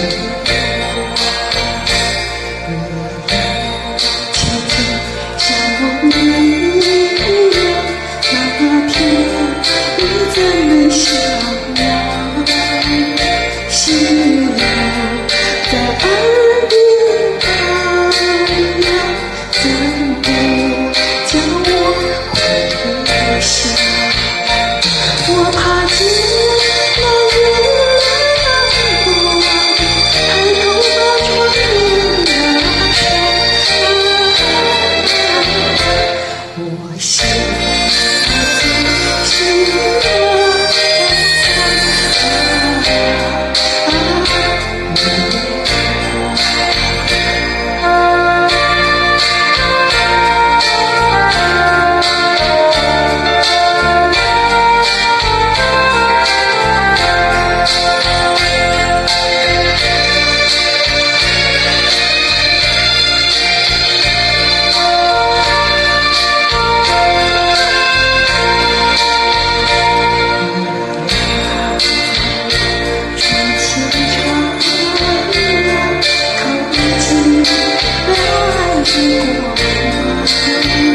Música é. 我心。是我的。